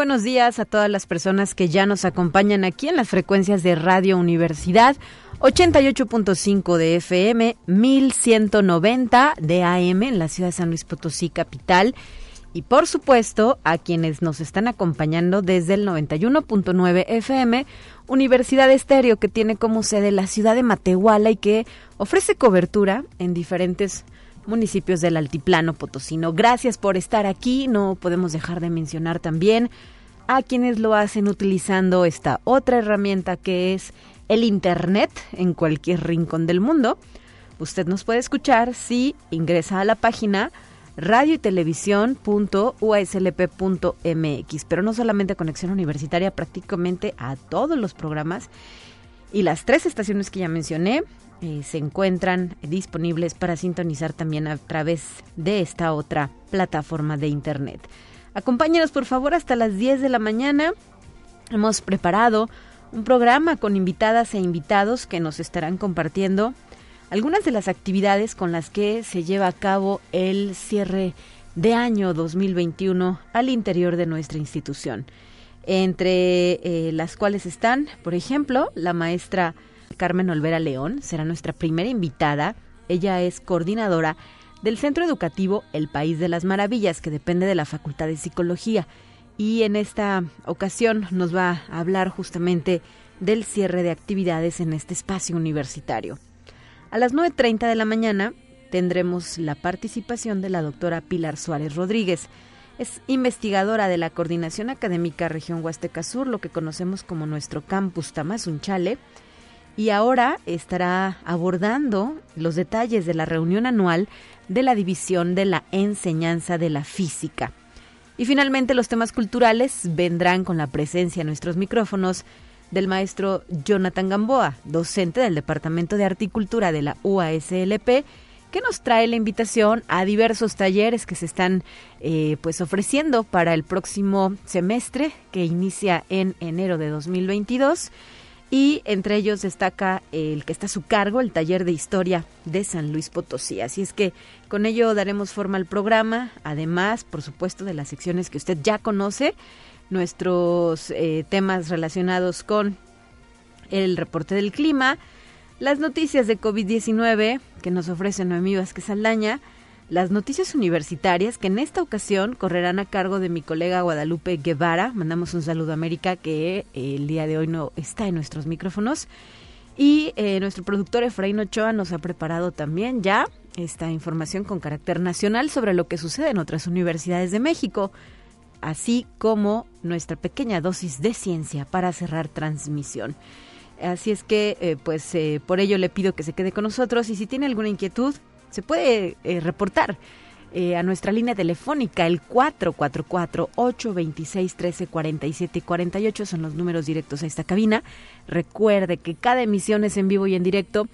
Buenos días a todas las personas que ya nos acompañan aquí en las frecuencias de Radio Universidad 88.5 de FM, 1190 de AM en la ciudad de San Luis Potosí capital. Y por supuesto a quienes nos están acompañando desde el 91.9 FM, Universidad Estéreo que tiene como sede la ciudad de Matehuala y que ofrece cobertura en diferentes municipios del altiplano potosino. Gracias por estar aquí, no podemos dejar de mencionar también a quienes lo hacen utilizando esta otra herramienta que es el Internet en cualquier rincón del mundo. Usted nos puede escuchar si ingresa a la página radio y televisión.uslp.mx, pero no solamente a Conexión Universitaria, prácticamente a todos los programas y las tres estaciones que ya mencioné eh, se encuentran disponibles para sintonizar también a través de esta otra plataforma de internet. Acompáñenos por favor hasta las 10 de la mañana. Hemos preparado un programa con invitadas e invitados que nos estarán compartiendo algunas de las actividades con las que se lleva a cabo el cierre de año 2021 al interior de nuestra institución, entre eh, las cuales están, por ejemplo, la maestra Carmen Olvera León, será nuestra primera invitada. Ella es coordinadora del Centro Educativo El País de las Maravillas, que depende de la Facultad de Psicología y en esta ocasión nos va a hablar justamente del cierre de actividades en este espacio universitario. A las 9.30 de la mañana tendremos la participación de la doctora Pilar Suárez Rodríguez. Es investigadora de la Coordinación Académica Región Huasteca Sur, lo que conocemos como nuestro campus Tamazunchale, y ahora estará abordando los detalles de la reunión anual de la División de la Enseñanza de la Física. Y finalmente los temas culturales vendrán con la presencia en nuestros micrófonos del maestro Jonathan Gamboa, docente del Departamento de Articultura de la UASLP, que nos trae la invitación a diversos talleres que se están eh, pues ofreciendo para el próximo semestre que inicia en enero de 2022 y entre ellos destaca el que está a su cargo, el taller de historia de San Luis Potosí. Así es que con ello daremos forma al programa, además, por supuesto, de las secciones que usted ya conoce, nuestros eh, temas relacionados con el reporte del clima, las noticias de COVID-19 que nos ofrece Noemí Vázquez Saldaña, las noticias universitarias que en esta ocasión correrán a cargo de mi colega Guadalupe Guevara. Mandamos un saludo a América que eh, el día de hoy no está en nuestros micrófonos. Y eh, nuestro productor Efraín Ochoa nos ha preparado también ya esta información con carácter nacional sobre lo que sucede en otras universidades de México, así como nuestra pequeña dosis de ciencia para cerrar transmisión. Así es que, eh, pues, por ello le pido que se quede con nosotros y si tiene alguna inquietud, se puede eh, reportar eh, a nuestra línea telefónica, el 444-826-1347 y 48 son los números directos a esta cabina. Recuerde que cada emisión es en vivo y en directo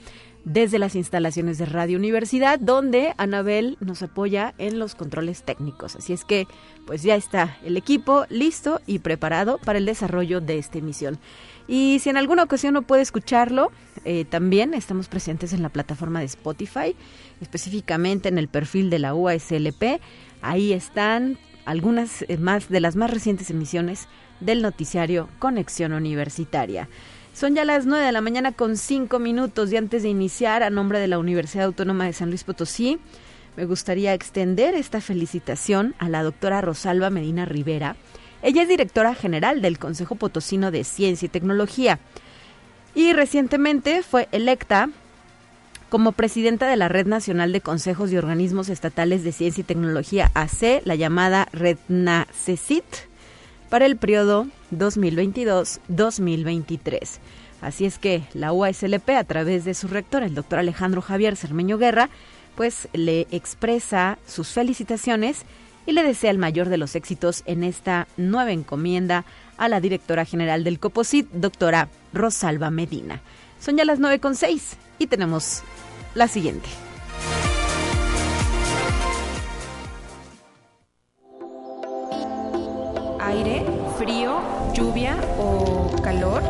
desde las instalaciones de Radio Universidad, donde Anabel nos apoya en los controles técnicos. Así es que, pues ya está el equipo listo y preparado para el desarrollo de esta emisión. Y si en alguna ocasión no puede escucharlo, eh, también estamos presentes en la plataforma de Spotify, específicamente en el perfil de la UASLP. Ahí están algunas eh, más de las más recientes emisiones del noticiario Conexión Universitaria. Son ya las 9 de la mañana con 5 minutos y antes de iniciar, a nombre de la Universidad Autónoma de San Luis Potosí, me gustaría extender esta felicitación a la doctora Rosalba Medina Rivera, ella es directora general del Consejo Potosino de Ciencia y Tecnología y recientemente fue electa como presidenta de la Red Nacional de Consejos y Organismos Estatales de Ciencia y Tecnología AC, la llamada Red NACECIT, para el periodo 2022-2023. Así es que la UASLP, a través de su rector, el doctor Alejandro Javier Cermeño Guerra, pues le expresa sus felicitaciones y le desea el mayor de los éxitos en esta nueva encomienda a la directora general del COPOSIT, doctora Rosalba Medina. Son ya las 9.6 y tenemos la siguiente. Aire, frío, lluvia o calor?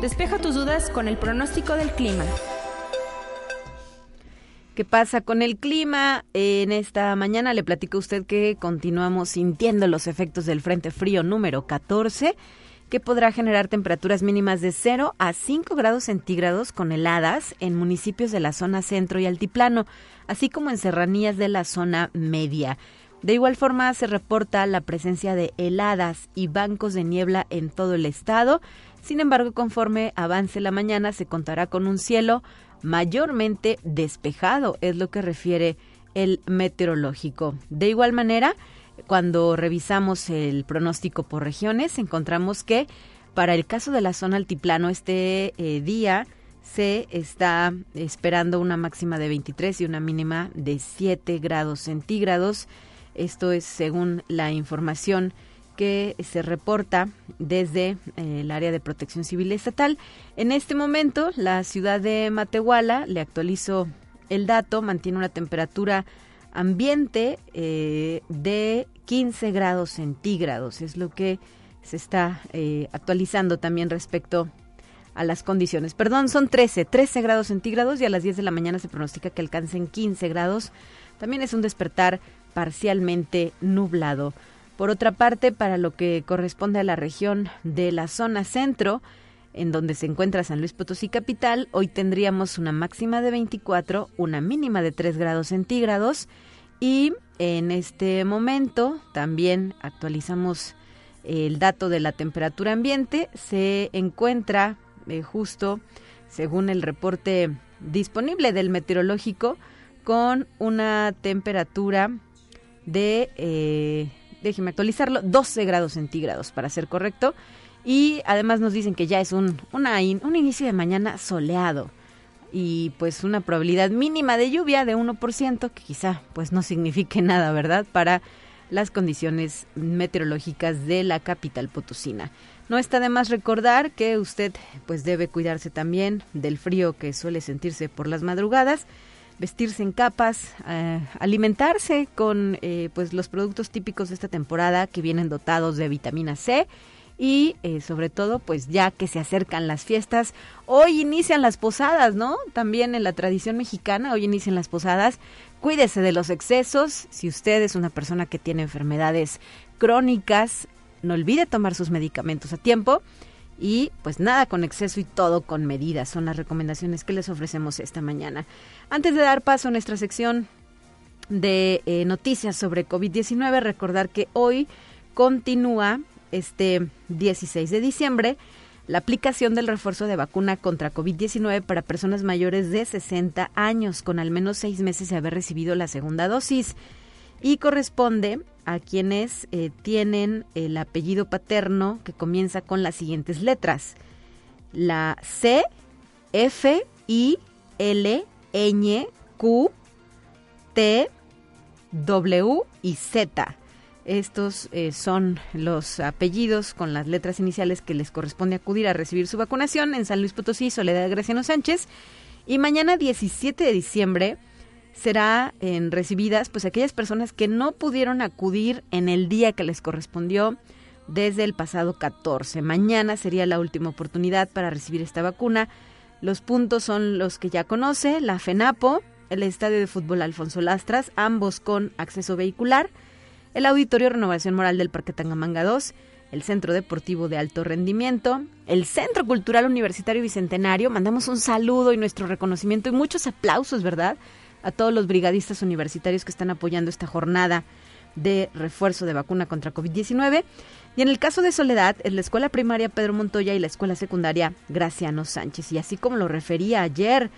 Despeja tus dudas con el pronóstico del clima. ¿Qué pasa con el clima? En esta mañana le platico a usted que continuamos sintiendo los efectos del Frente Frío número 14, que podrá generar temperaturas mínimas de 0 a 5 grados centígrados con heladas en municipios de la zona centro y altiplano, así como en serranías de la zona media. De igual forma, se reporta la presencia de heladas y bancos de niebla en todo el estado. Sin embargo, conforme avance la mañana, se contará con un cielo mayormente despejado, es lo que refiere el meteorológico. De igual manera, cuando revisamos el pronóstico por regiones, encontramos que para el caso de la zona altiplano este eh, día se está esperando una máxima de 23 y una mínima de 7 grados centígrados. Esto es según la información que se reporta desde eh, el área de protección civil estatal. En este momento, la ciudad de Matehuala, le actualizo el dato, mantiene una temperatura ambiente eh, de 15 grados centígrados. Es lo que se está eh, actualizando también respecto a las condiciones. Perdón, son 13, 13 grados centígrados y a las 10 de la mañana se pronostica que alcancen 15 grados. También es un despertar parcialmente nublado. Por otra parte, para lo que corresponde a la región de la zona centro, en donde se encuentra San Luis Potosí capital, hoy tendríamos una máxima de 24, una mínima de 3 grados centígrados y en este momento también actualizamos el dato de la temperatura ambiente, se encuentra eh, justo según el reporte disponible del meteorológico con una temperatura de eh, déjeme actualizarlo, 12 grados centígrados para ser correcto. Y además nos dicen que ya es un, un inicio de mañana soleado y pues una probabilidad mínima de lluvia de 1%, que quizá pues no signifique nada, ¿verdad? Para las condiciones meteorológicas de la capital potosina. No está de más recordar que usted pues debe cuidarse también del frío que suele sentirse por las madrugadas vestirse en capas, eh, alimentarse con eh, pues los productos típicos de esta temporada que vienen dotados de vitamina C y eh, sobre todo pues ya que se acercan las fiestas, hoy inician las posadas, ¿no? También en la tradición mexicana, hoy inician las posadas. Cuídese de los excesos, si usted es una persona que tiene enfermedades crónicas, no olvide tomar sus medicamentos a tiempo y pues nada con exceso y todo con medidas. Son las recomendaciones que les ofrecemos esta mañana. Antes de dar paso a nuestra sección de eh, noticias sobre COVID-19, recordar que hoy continúa este 16 de diciembre la aplicación del refuerzo de vacuna contra COVID-19 para personas mayores de 60 años con al menos seis meses de haber recibido la segunda dosis y corresponde a quienes eh, tienen el apellido paterno que comienza con las siguientes letras. La C, F, I, L, Ñ, Q, T, W y Z. Estos eh, son los apellidos con las letras iniciales que les corresponde acudir a recibir su vacunación en San Luis Potosí, Soledad Graciano Sánchez. Y mañana 17 de diciembre será en recibidas pues aquellas personas que no pudieron acudir en el día que les correspondió desde el pasado 14. Mañana sería la última oportunidad para recibir esta vacuna. Los puntos son los que ya conoce, la FENAPO, el Estadio de Fútbol Alfonso Lastras, ambos con acceso vehicular, el Auditorio Renovación Moral del Parque Tangamanga 2, el Centro Deportivo de Alto Rendimiento, el Centro Cultural Universitario Bicentenario. Mandamos un saludo y nuestro reconocimiento y muchos aplausos, ¿verdad? A todos los brigadistas universitarios que están apoyando esta jornada de refuerzo de vacuna contra COVID-19. Y en el caso de Soledad, en la escuela primaria Pedro Montoya y la escuela secundaria Graciano Sánchez. Y así como lo refería ayer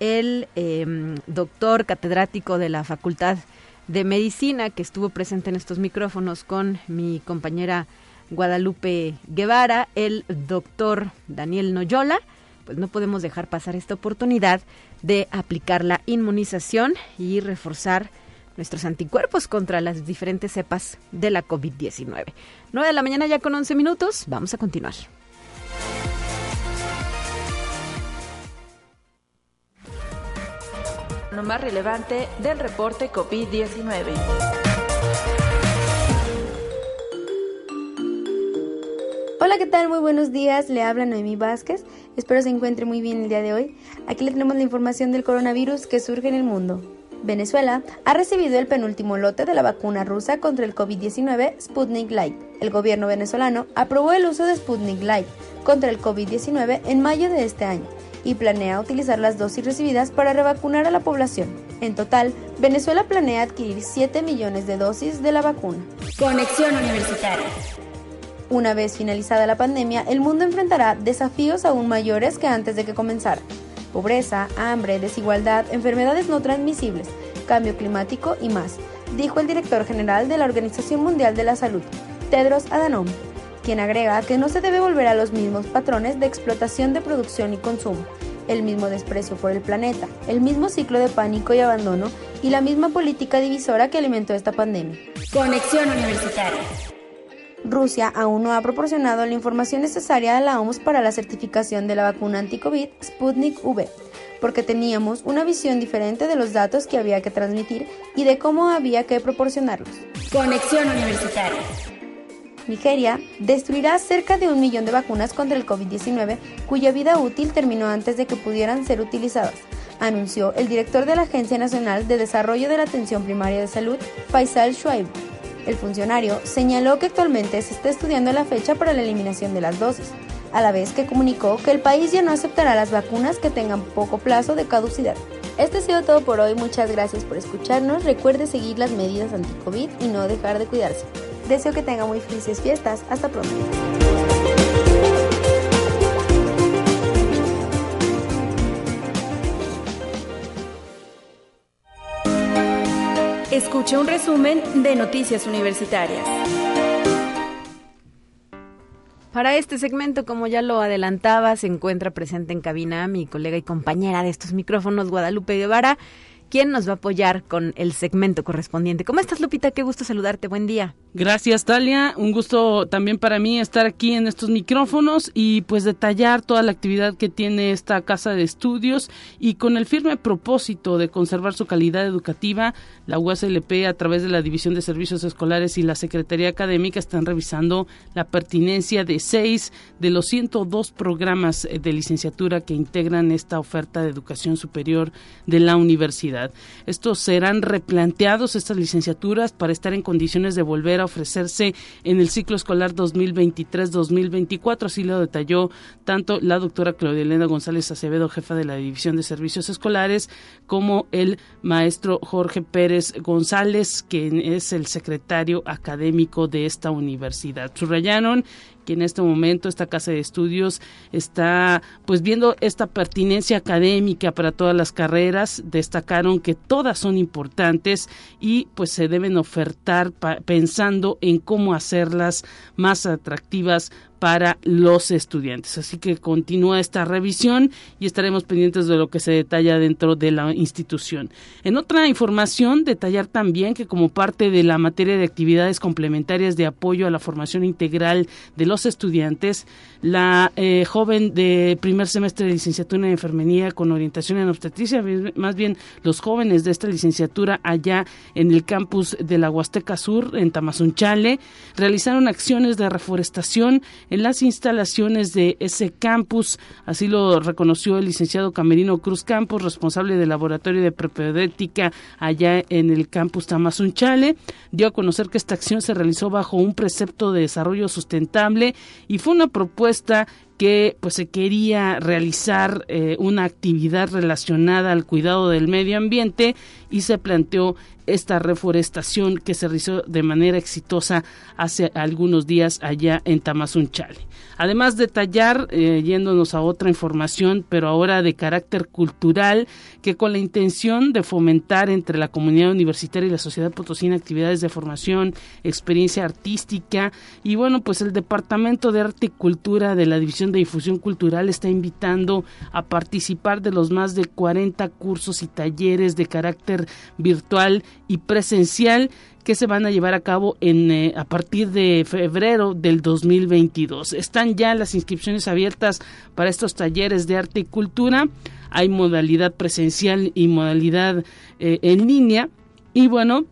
el em, doctor catedrático de la Facultad de Medicina que estuvo presente en estos micrófonos con mi compañera Guadalupe Guevara, el doctor Daniel Noyola, pues no podemos dejar pasar esta oportunidad de aplicar la inmunización y reforzar nuestros anticuerpos contra las diferentes cepas de la COVID-19. 9 de la mañana ya con 11 minutos, vamos a continuar. Lo más relevante del reporte COVID-19. Hola, ¿qué tal? Muy buenos días. Le habla Noemí Vázquez. Espero se encuentre muy bien el día de hoy. Aquí le tenemos la información del coronavirus que surge en el mundo. Venezuela ha recibido el penúltimo lote de la vacuna rusa contra el COVID-19 Sputnik Light. El gobierno venezolano aprobó el uso de Sputnik Light contra el COVID-19 en mayo de este año y planea utilizar las dosis recibidas para revacunar a la población. En total, Venezuela planea adquirir 7 millones de dosis de la vacuna. Conexión Universitaria. Una vez finalizada la pandemia, el mundo enfrentará desafíos aún mayores que antes de que comenzara. Pobreza, hambre, desigualdad, enfermedades no transmisibles, cambio climático y más, dijo el director general de la Organización Mundial de la Salud, Tedros Adhanom, quien agrega que no se debe volver a los mismos patrones de explotación de producción y consumo, el mismo desprecio por el planeta, el mismo ciclo de pánico y abandono y la misma política divisora que alimentó esta pandemia. Conexión Universitaria. Rusia aún no ha proporcionado la información necesaria a la OMS para la certificación de la vacuna anti-COVID Sputnik V, porque teníamos una visión diferente de los datos que había que transmitir y de cómo había que proporcionarlos. Conexión Universitaria. Nigeria destruirá cerca de un millón de vacunas contra el COVID-19 cuya vida útil terminó antes de que pudieran ser utilizadas, anunció el director de la Agencia Nacional de Desarrollo de la Atención Primaria de Salud, Faisal Shuaib. El funcionario señaló que actualmente se está estudiando la fecha para la eliminación de las dosis, a la vez que comunicó que el país ya no aceptará las vacunas que tengan poco plazo de caducidad. Esto ha sido todo por hoy, muchas gracias por escucharnos, recuerde seguir las medidas anti-COVID y no dejar de cuidarse. Deseo que tenga muy felices fiestas, hasta pronto. Escuche un resumen de Noticias Universitarias. Para este segmento, como ya lo adelantaba, se encuentra presente en cabina mi colega y compañera de estos micrófonos, Guadalupe Guevara, quien nos va a apoyar con el segmento correspondiente. ¿Cómo estás, Lupita? Qué gusto saludarte. Buen día. Gracias, Talia. Un gusto también para mí estar aquí en estos micrófonos y pues detallar toda la actividad que tiene esta casa de estudios y con el firme propósito de conservar su calidad educativa, la USLP a través de la División de Servicios Escolares y la Secretaría Académica están revisando la pertinencia de seis de los 102 programas de licenciatura que integran esta oferta de educación superior de la universidad. Estos serán replanteados, estas licenciaturas, para estar en condiciones de volver a ofrecerse en el ciclo escolar 2023-2024. Así lo detalló tanto la doctora Claudia Elena González Acevedo, jefa de la División de Servicios Escolares, como el maestro Jorge Pérez González, quien es el secretario académico de esta universidad. Subrayaron que en este momento esta casa de estudios está pues viendo esta pertinencia académica para todas las carreras, destacaron que todas son importantes y pues se deben ofertar pensando en cómo hacerlas más atractivas para los estudiantes. Así que continúa esta revisión y estaremos pendientes de lo que se detalla dentro de la institución. En otra información, detallar también que como parte de la materia de actividades complementarias de apoyo a la formación integral de los estudiantes, la eh, joven de primer semestre de licenciatura en enfermería con orientación en obstetricia, más bien los jóvenes de esta licenciatura allá en el campus de la Huasteca Sur, en Tamazunchale, realizaron acciones de reforestación en las instalaciones de ese campus. Así lo reconoció el licenciado Camerino Cruz Campos, responsable del laboratorio de propedéutica allá en el campus Tamazunchale. Dio a conocer que esta acción se realizó bajo un precepto de desarrollo sustentable y fue una propuesta que pues se quería realizar eh, una actividad relacionada al cuidado del medio ambiente y se planteó esta reforestación que se realizó de manera exitosa hace algunos días allá en Tamazunchale. Además, detallar, eh, yéndonos a otra información, pero ahora de carácter cultural, que con la intención de fomentar entre la comunidad universitaria y la sociedad potosina actividades de formación, experiencia artística, y bueno, pues el Departamento de Arte y Cultura de la División de Difusión Cultural está invitando a participar de los más de 40 cursos y talleres de carácter virtual y presencial que se van a llevar a cabo en, eh, a partir de febrero del 2022. Están ya las inscripciones abiertas para estos talleres de arte y cultura. Hay modalidad presencial y modalidad eh, en línea. Y bueno,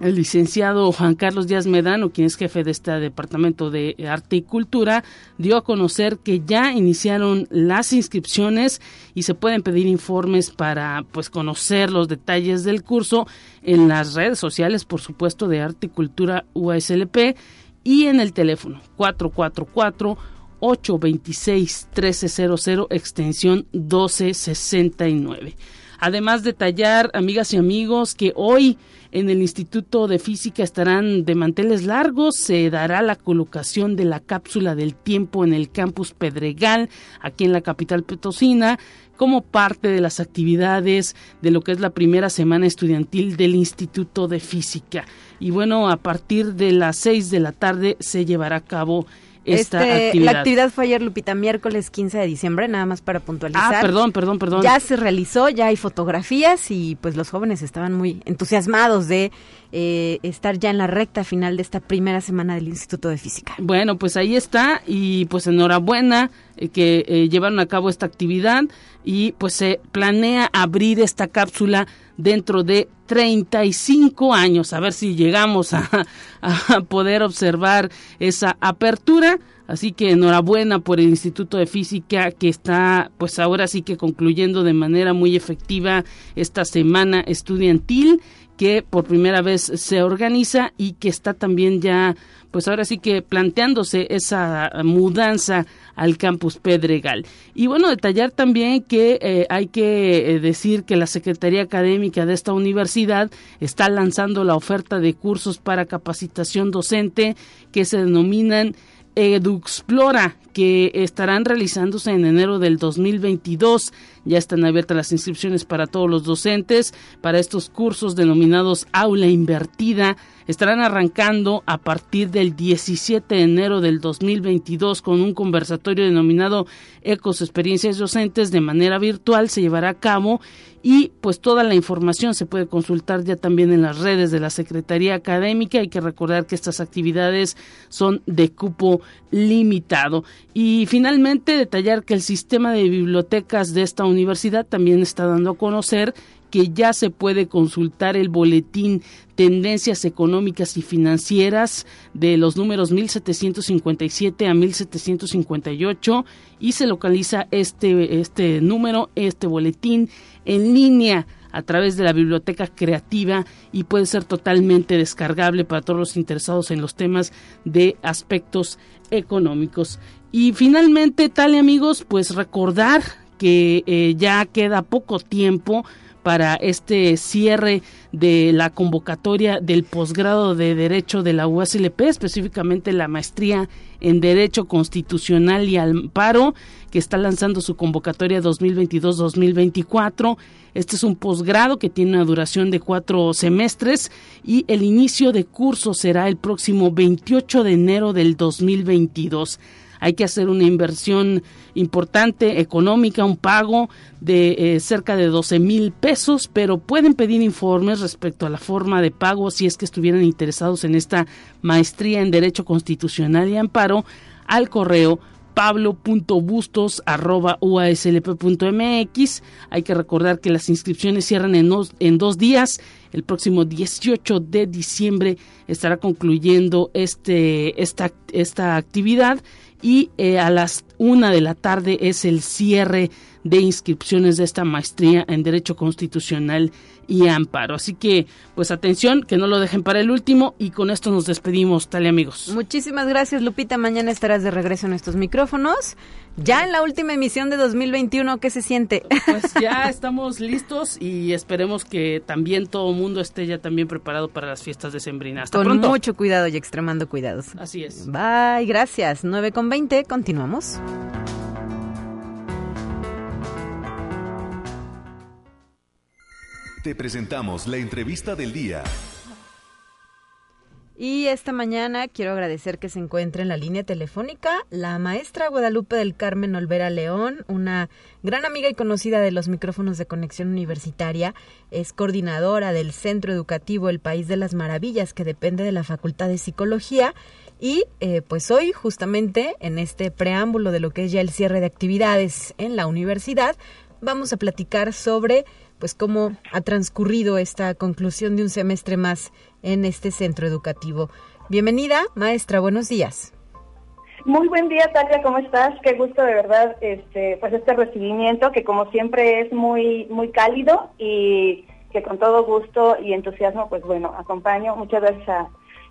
el licenciado Juan Carlos Díaz Medano, quien es jefe de este Departamento de Arte y Cultura, dio a conocer que ya iniciaron las inscripciones y se pueden pedir informes para pues conocer los detalles del curso en las redes sociales, por supuesto, de Arte y Cultura UASLP y en el teléfono 444 826 1300 extensión 1269. Además, detallar, amigas y amigos, que hoy en el Instituto de Física estarán de manteles largos. Se dará la colocación de la cápsula del tiempo en el campus Pedregal, aquí en la capital petosina, como parte de las actividades de lo que es la primera semana estudiantil del Instituto de Física. Y bueno, a partir de las seis de la tarde se llevará a cabo esta Este, actividad. La actividad fue ayer, Lupita, miércoles 15 de diciembre, nada más para puntualizar. Ah, perdón, perdón, perdón. Ya se realizó, ya hay fotografías y pues los jóvenes estaban muy entusiasmados de eh, estar ya en la recta final de esta primera semana del Instituto de Física. Bueno, pues ahí está y pues enhorabuena eh, que eh, llevaron a cabo esta actividad y pues se planea abrir esta cápsula dentro de 35 años, a ver si llegamos a, a poder observar esa apertura. Así que enhorabuena por el Instituto de Física que está pues ahora sí que concluyendo de manera muy efectiva esta semana estudiantil que por primera vez se organiza y que está también ya pues ahora sí que planteándose esa mudanza al campus Pedregal. Y bueno, detallar también que eh, hay que eh, decir que la Secretaría Académica de esta universidad está lanzando la oferta de cursos para capacitación docente que se denominan EduXplora, que estarán realizándose en enero del 2022. Ya están abiertas las inscripciones para todos los docentes para estos cursos denominados Aula Invertida. Estarán arrancando a partir del 17 de enero del 2022 con un conversatorio denominado Ecos Experiencias Docentes de manera virtual. Se llevará a cabo y pues toda la información se puede consultar ya también en las redes de la Secretaría Académica. Hay que recordar que estas actividades son de cupo limitado. Y finalmente detallar que el sistema de bibliotecas de esta universidad también está dando a conocer que ya se puede consultar el boletín Tendencias Económicas y Financieras de los números 1757 a 1758 y se localiza este, este número, este boletín en línea a través de la biblioteca creativa y puede ser totalmente descargable para todos los interesados en los temas de aspectos económicos. Y finalmente, tal amigos, pues recordar que eh, ya queda poco tiempo para este cierre de la convocatoria del posgrado de Derecho de la UASLP, específicamente la maestría en Derecho Constitucional y Amparo, que está lanzando su convocatoria 2022-2024. Este es un posgrado que tiene una duración de cuatro semestres y el inicio de curso será el próximo 28 de enero del 2022 hay que hacer una inversión importante económica, un pago de eh, cerca de 12 mil pesos, pero pueden pedir informes respecto a la forma de pago si es que estuvieran interesados en esta maestría en Derecho Constitucional y Amparo al correo pablo.bustos.uaslp.mx. Hay que recordar que las inscripciones cierran en dos, en dos días. El próximo 18 de diciembre estará concluyendo este, esta, esta actividad y eh, a las una de la tarde es el cierre de inscripciones de esta maestría en Derecho Constitucional y Amparo. Así que, pues atención, que no lo dejen para el último y con esto nos despedimos, tal amigos. Muchísimas gracias, Lupita. Mañana estarás de regreso en estos micrófonos. Ya en la última emisión de 2021, ¿qué se siente? Pues ya estamos listos y esperemos que también todo el mundo esté ya también preparado para las fiestas de Sembrina. Hasta Con pronto. mucho cuidado y extremando cuidados. Así es. Bye, gracias. 9 con 20, continuamos. Te presentamos la entrevista del día. Y esta mañana quiero agradecer que se encuentre en la línea telefónica la maestra Guadalupe del Carmen Olvera León, una gran amiga y conocida de los micrófonos de conexión universitaria. Es coordinadora del Centro Educativo El País de las Maravillas, que depende de la Facultad de Psicología. Y eh, pues hoy, justamente en este preámbulo de lo que es ya el cierre de actividades en la universidad, vamos a platicar sobre pues cómo ha transcurrido esta conclusión de un semestre más en este centro educativo. Bienvenida, maestra, buenos días. Muy buen día, Talia, ¿cómo estás? Qué gusto de verdad, este, pues este recibimiento que como siempre es muy, muy cálido y que con todo gusto y entusiasmo, pues bueno, acompaño. Muchas gracias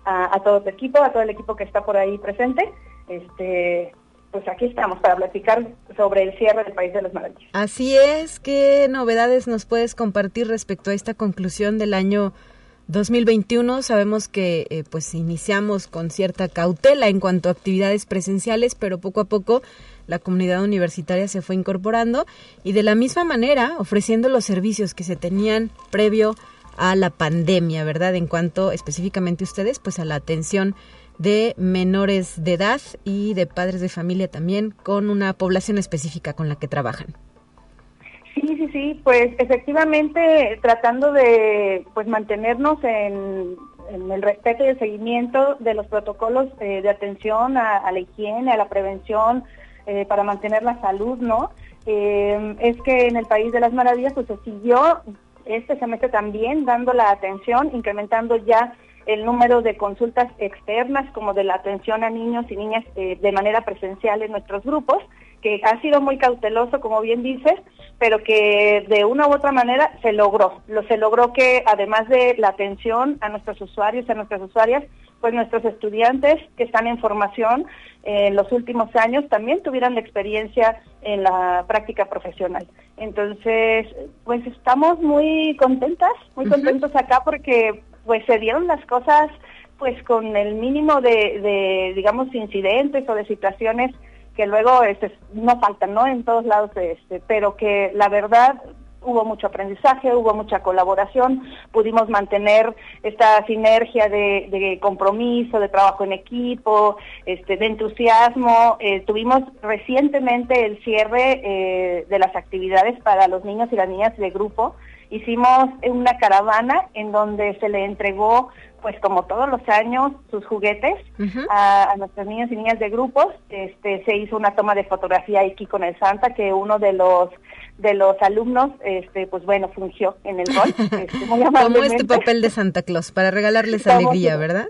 a, a, todo tu equipo, a todo el equipo que está por ahí presente. Este, pues aquí estamos para platicar sobre el cierre del País de las Maravillas. Así es, ¿qué novedades nos puedes compartir respecto a esta conclusión del año 2021? Sabemos que eh, pues iniciamos con cierta cautela en cuanto a actividades presenciales, pero poco a poco la comunidad universitaria se fue incorporando y de la misma manera ofreciendo los servicios que se tenían previo a la pandemia, ¿verdad? En cuanto específicamente ustedes, pues a la atención de menores de edad y de padres de familia también con una población específica con la que trabajan. Sí, sí, sí, pues efectivamente tratando de pues mantenernos en, el respeto y el seguimiento de los protocolos eh, de atención a, la higiene, a la prevención, eh, para mantener la salud, ¿no? Eh, es que en el País de las Maravillas pues se siguió este semestre también dando la atención, incrementando ya el número de consultas externas como de la atención a niños y niñas eh, de manera presencial en nuestros grupos, que ha sido muy cauteloso, como bien dices, pero que de una u otra manera se logró. Lo, se logró que además de la atención a nuestros usuarios, a nuestras usuarias, pues nuestros estudiantes que están en formación en los últimos años también tuvieran la experiencia en la práctica profesional. Entonces, pues estamos muy contentas, muy contentos acá porque pues se dieron las cosas pues con el mínimo de, digamos incidentes o de situaciones que luego este, no faltan no en todos lados este pero que la verdad hubo mucho aprendizaje, hubo mucha colaboración, pudimos mantener esta sinergia de, compromiso, de trabajo en equipo, este, de entusiasmo. Eh, tuvimos recientemente el cierre eh, de las actividades para los niños y las niñas de grupo hicimos una caravana en donde se le entregó, pues como todos los años, sus juguetes a, nuestros niños y niñas de grupos. Este, se hizo una toma de fotografía aquí con el Santa, que uno de los de los alumnos, este, pues bueno, fungió en el rol. Este, muy este papel de Santa Claus, para regalarles alegría, ¿verdad?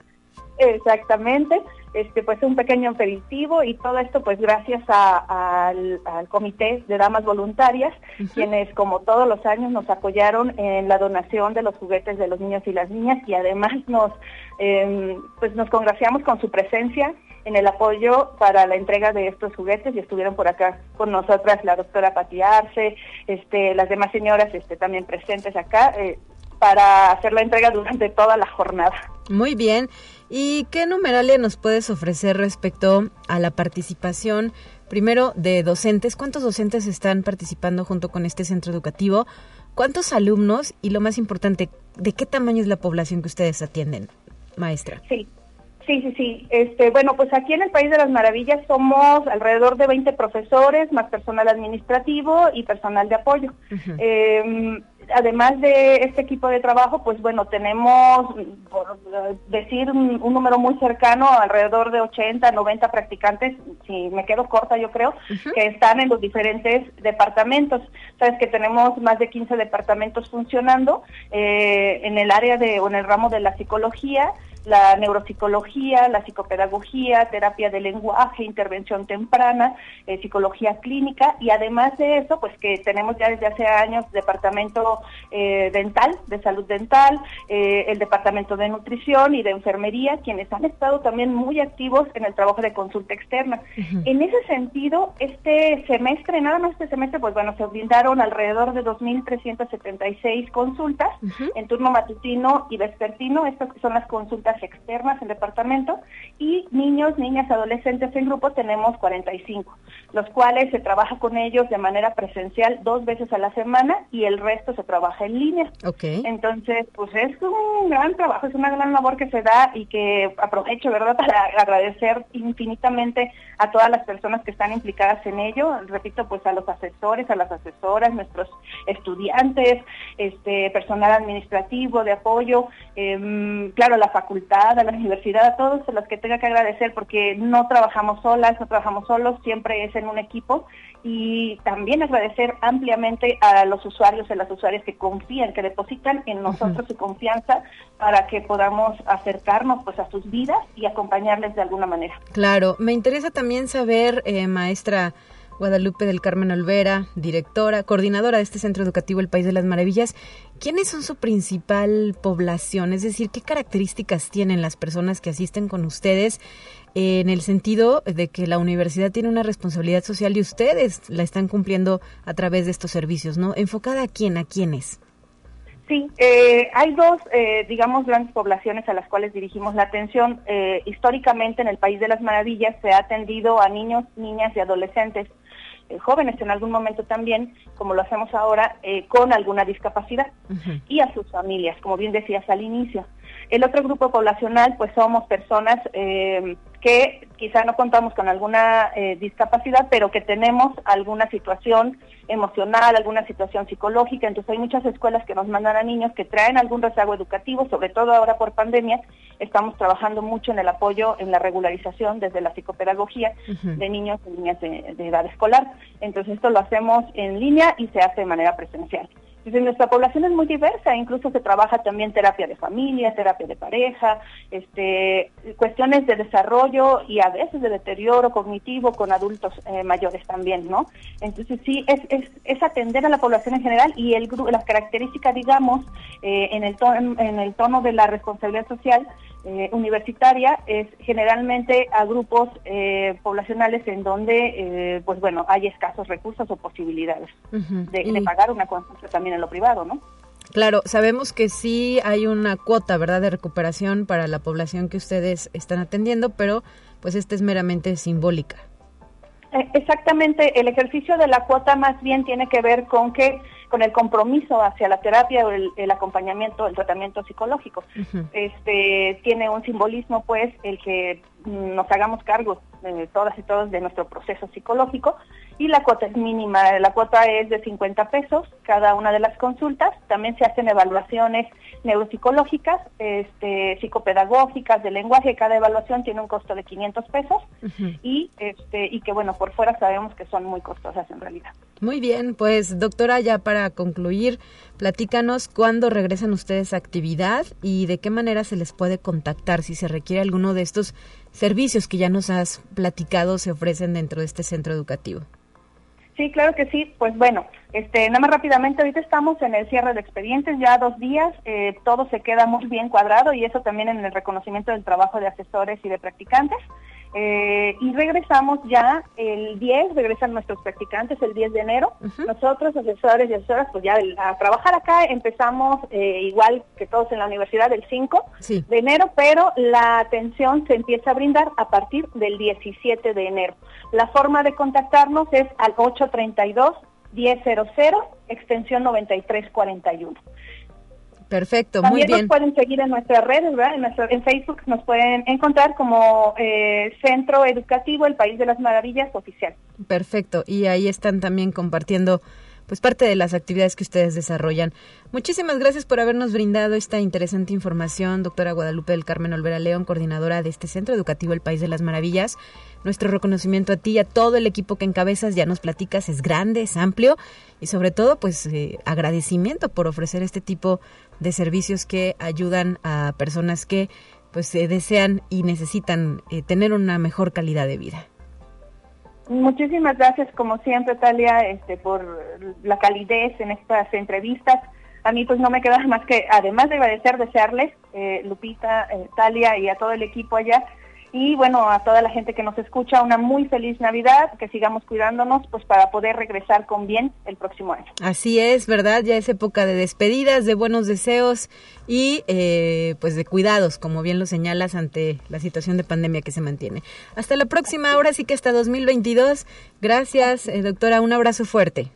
Exactamente. Este pues un pequeño aperitivo y todo esto pues gracias al, comité de damas voluntarias quienes como todos los años nos apoyaron en la donación de los juguetes de los niños y las niñas y además nos em, pues nos congraciamos con su presencia en el apoyo para la entrega de estos juguetes y estuvieron por acá con nosotras la doctora Patiarse, este, las demás señoras este, también presentes acá eh, para hacer la entrega durante toda la jornada. Muy bien. ¿Y qué numeralia nos puedes ofrecer respecto a la participación, primero, de docentes? ¿Cuántos docentes están participando junto con este centro educativo? ¿Cuántos alumnos? Y lo más importante, ¿de qué tamaño es la población que ustedes atienden, maestra? Sí, Sí, sí, sí. Este, bueno, pues aquí en el País de las Maravillas somos alrededor de 20 profesores, más personal administrativo y personal de apoyo además de este equipo de trabajo, pues bueno, tenemos, por decir un, número muy cercano, alrededor de 80, 90 practicantes, si me quedo corta yo creo, que están en los diferentes departamentos. Sabes que tenemos más de 15 departamentos funcionando eh, en el área de, o en el ramo de la psicología, la neuropsicología, la psicopedagogía, terapia de lenguaje, intervención temprana, eh, psicología clínica y además de eso, pues que tenemos ya desde hace años departamento eh, dental, de salud dental, eh, el departamento de nutrición y de enfermería, quienes han estado también muy activos en el trabajo de consulta externa. En ese sentido, este semestre, nada más este semestre, pues bueno, se brindaron alrededor de 2.376 consultas en turno matutino y vespertino, estas que son las consultas externas en departamento y niños, niñas, adolescentes en grupo tenemos 45, los cuales se trabaja con ellos de manera presencial dos veces a la semana y el resto se trabaja en línea. Okay. Entonces, pues es un gran trabajo, es una gran labor que se da y que aprovecho, ¿verdad?, para agradecer infinitamente a todas las personas que están implicadas en ello, repito, pues a los asesores, a las asesoras, nuestros estudiantes, este personal administrativo de apoyo, eh, claro, la facultad a la universidad, a todos los que tenga que agradecer porque no trabajamos solas, no trabajamos solos, siempre es en un equipo y también agradecer ampliamente a los usuarios y a las usuarias que confían, que depositan en nosotros su confianza para que podamos acercarnos pues a sus vidas y acompañarles de alguna manera. Claro, me interesa también saber, eh, maestra Guadalupe del Carmen Olvera, directora, coordinadora de este centro educativo El País de las Maravillas, ¿quiénes son su principal población? Es decir, ¿qué características tienen las personas que asisten con ustedes? En el sentido de que la universidad tiene una responsabilidad social y ustedes la están cumpliendo a través de estos servicios, ¿no? ¿Enfocada a quién? ¿A quiénes? Sí, eh, hay dos, eh, digamos, grandes poblaciones a las cuales dirigimos la atención. Eh, históricamente en el País de las Maravillas se ha atendido a niños, niñas y adolescentes, jóvenes en algún momento también, como lo hacemos ahora, con alguna discapacidad, y a sus familias, como bien decías al inicio. El otro grupo poblacional, pues somos personas que quizá no contamos con alguna eh, discapacidad, pero que tenemos alguna situación emocional, alguna situación psicológica. Entonces hay muchas escuelas que nos mandan a niños que traen algún rezago educativo, sobre todo ahora por pandemia. Estamos trabajando mucho en el apoyo, en la regularización desde la psicopedagogía de niños y niñas de edad escolar. Entonces esto lo hacemos en línea y se hace de manera presencial. Entonces, nuestra población es muy diversa, incluso se trabaja también terapia de familia, terapia de pareja, este, cuestiones de desarrollo y a veces de deterioro cognitivo con adultos eh, mayores también, ¿no? Entonces, sí, es, es, es, atender a la población en general y el las características, digamos, eh, en, el tono, en el tono de la responsabilidad social, eh, universitaria es generalmente a grupos eh, poblacionales en donde, eh, pues bueno, hay escasos recursos o posibilidades de, pagar una consulta también en lo privado, ¿no? Claro, sabemos que sí hay una cuota, ¿verdad?, de recuperación para la población que ustedes están atendiendo, pero pues esta es meramente simbólica. Exactamente, el ejercicio de la cuota más bien tiene que ver con que con el compromiso hacia la terapia o el, acompañamiento, el tratamiento psicológico. Este tiene un simbolismo, pues, el que nos hagamos cargo eh, todas y todos de nuestro proceso psicológico y la cuota es mínima, la cuota es de 50 pesos cada una de las consultas, también se hacen evaluaciones neuropsicológicas, este, psicopedagógicas, de lenguaje, cada evaluación tiene un costo de 500 pesos y, este, y que bueno, por fuera sabemos que son muy costosas en realidad. Muy bien, pues doctora, ya para concluir, platícanos cuándo regresan ustedes a actividad y de qué manera se les puede contactar si se requiere alguno de estos servicios que ya nos has platicado se ofrecen dentro de este centro educativo. Sí, claro que sí. Pues bueno, este, nada más rápidamente, ahorita estamos en el cierre de expedientes, ya dos días, eh, todo se queda muy bien cuadrado y eso también en el reconocimiento del trabajo de asesores y de practicantes. Eh, y regresamos ya el 10, regresan nuestros practicantes el 10 de enero. Nosotros, asesores y asesoras, pues ya a trabajar acá empezamos eh, igual que todos en la universidad el 5 de enero, pero la atención se empieza a brindar a partir del 17 de enero. La forma de contactarnos es al 832 1000 extensión 9341. Perfecto, muy bien. nos pueden seguir en nuestras redes, ¿verdad? En, en Facebook nos pueden encontrar como eh, Centro Educativo El País de las Maravillas Oficial. Perfecto, y ahí están también compartiendo pues parte de las actividades que ustedes desarrollan. Muchísimas gracias por habernos brindado esta interesante información, doctora Guadalupe del Carmen Olvera León, coordinadora de este Centro Educativo El País de las Maravillas. Nuestro reconocimiento a ti y a todo el equipo que encabezas, ya nos platicas, es grande, es amplio y sobre todo pues eh, agradecimiento por ofrecer este tipo de servicios que ayudan a personas que pues eh, desean y necesitan eh, tener una mejor calidad de vida. Muchísimas gracias, como siempre, Talia, este, por la calidez en estas entrevistas. A mí, pues, no me queda más que, además de agradecer, desearles, eh, Lupita, Talia y a todo el equipo allá, y bueno, a toda la gente que nos escucha, una muy feliz Navidad, que sigamos cuidándonos pues para poder regresar con bien el próximo año. Así es, ¿verdad? Ya es época de despedidas, de buenos deseos y eh, pues de cuidados, como bien lo señalas, ante la situación de pandemia que se mantiene. Hasta la próxima, ahora sí que hasta 2022. Gracias, eh, doctora, un abrazo fuerte.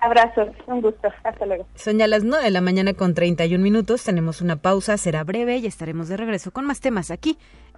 Abrazo, un gusto. Hasta luego. Son ya las 9 de la mañana con 31 minutos. Tenemos una pausa, será breve y estaremos de regreso con más temas aquí